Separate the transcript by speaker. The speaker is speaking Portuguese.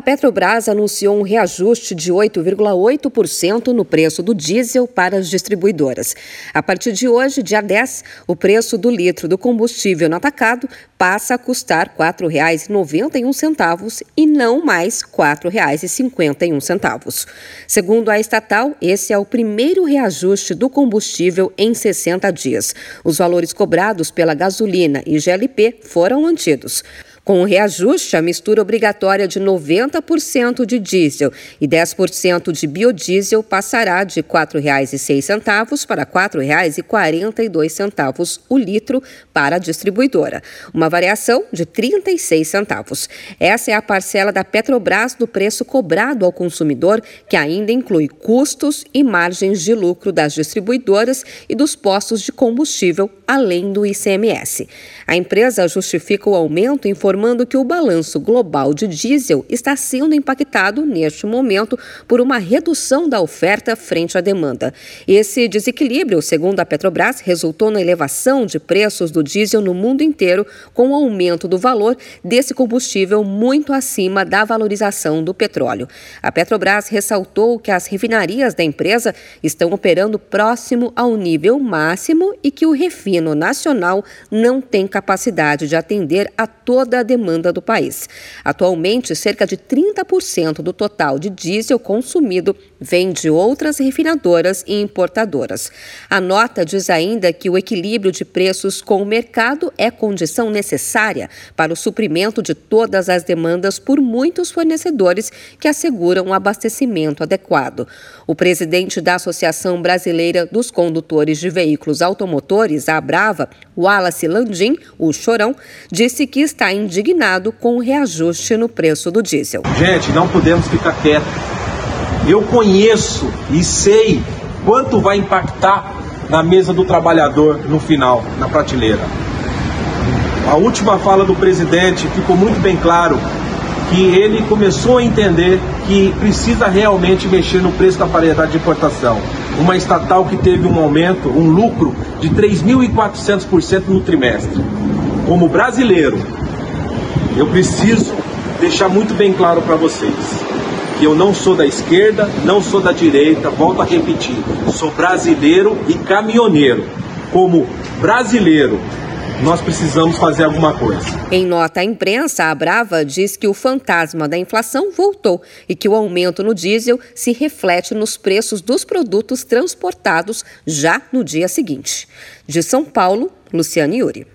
Speaker 1: A Petrobras anunciou um reajuste de 8,8% no preço do diesel para as distribuidoras. A partir de hoje, dia 10, o preço do litro do combustível no atacado passa a custar R$ 4,91 e não mais R$ 4,51. Segundo a estatal, esse é o primeiro reajuste do combustível em 60 dias. Os valores cobrados pela gasolina e GLP foram mantidos. Com o reajuste, a mistura obrigatória de 90% de diesel e 10% de biodiesel passará de R$ 4,06 para R$ 4,42 o litro para a distribuidora, uma variação de 36 centavos. Essa é a parcela da Petrobras do preço cobrado ao consumidor, que ainda inclui custos e margens de lucro das distribuidoras e dos postos de combustível, além do ICMS. A empresa justifica o aumento informando informando que o balanço global de diesel está sendo impactado neste momento por uma redução da oferta frente à demanda. Esse desequilíbrio, segundo a Petrobras, resultou na elevação de preços do diesel no mundo inteiro, com o aumento do valor desse combustível muito acima da valorização do petróleo. A Petrobras ressaltou que as refinarias da empresa estão operando próximo ao nível máximo e que o refino nacional não tem capacidade de atender a toda a demanda do país. Atualmente, cerca de 30% do total de diesel consumido vem de outras refinadoras e importadoras. A nota diz ainda que o equilíbrio de preços com o mercado é condição necessária para o suprimento de todas as demandas por muitos fornecedores que asseguram um abastecimento adequado. O presidente da Associação Brasileira dos Condutores de Veículos Automotores, a Brava, Wallace Landim, o Chorão, disse que está indignado indignado com o reajuste no preço do diesel.
Speaker 2: Gente, não podemos ficar quietos. Eu conheço e sei quanto vai impactar na mesa do trabalhador no final, na prateleira. A última fala do presidente ficou muito bem claro que ele começou a entender que precisa realmente mexer no preço da paridade de importação. Uma estatal que teve um aumento, um lucro de 3.400% no trimestre. Como brasileiro, eu preciso deixar muito bem claro para vocês que eu não sou da esquerda, não sou da direita, volto a repetir, sou brasileiro e caminhoneiro. Como brasileiro, nós precisamos fazer alguma coisa.
Speaker 1: Em nota à imprensa, a Brava diz que o fantasma da inflação voltou e que o aumento no diesel se reflete nos preços dos produtos transportados já no dia seguinte. De São Paulo, Luciane Yuri.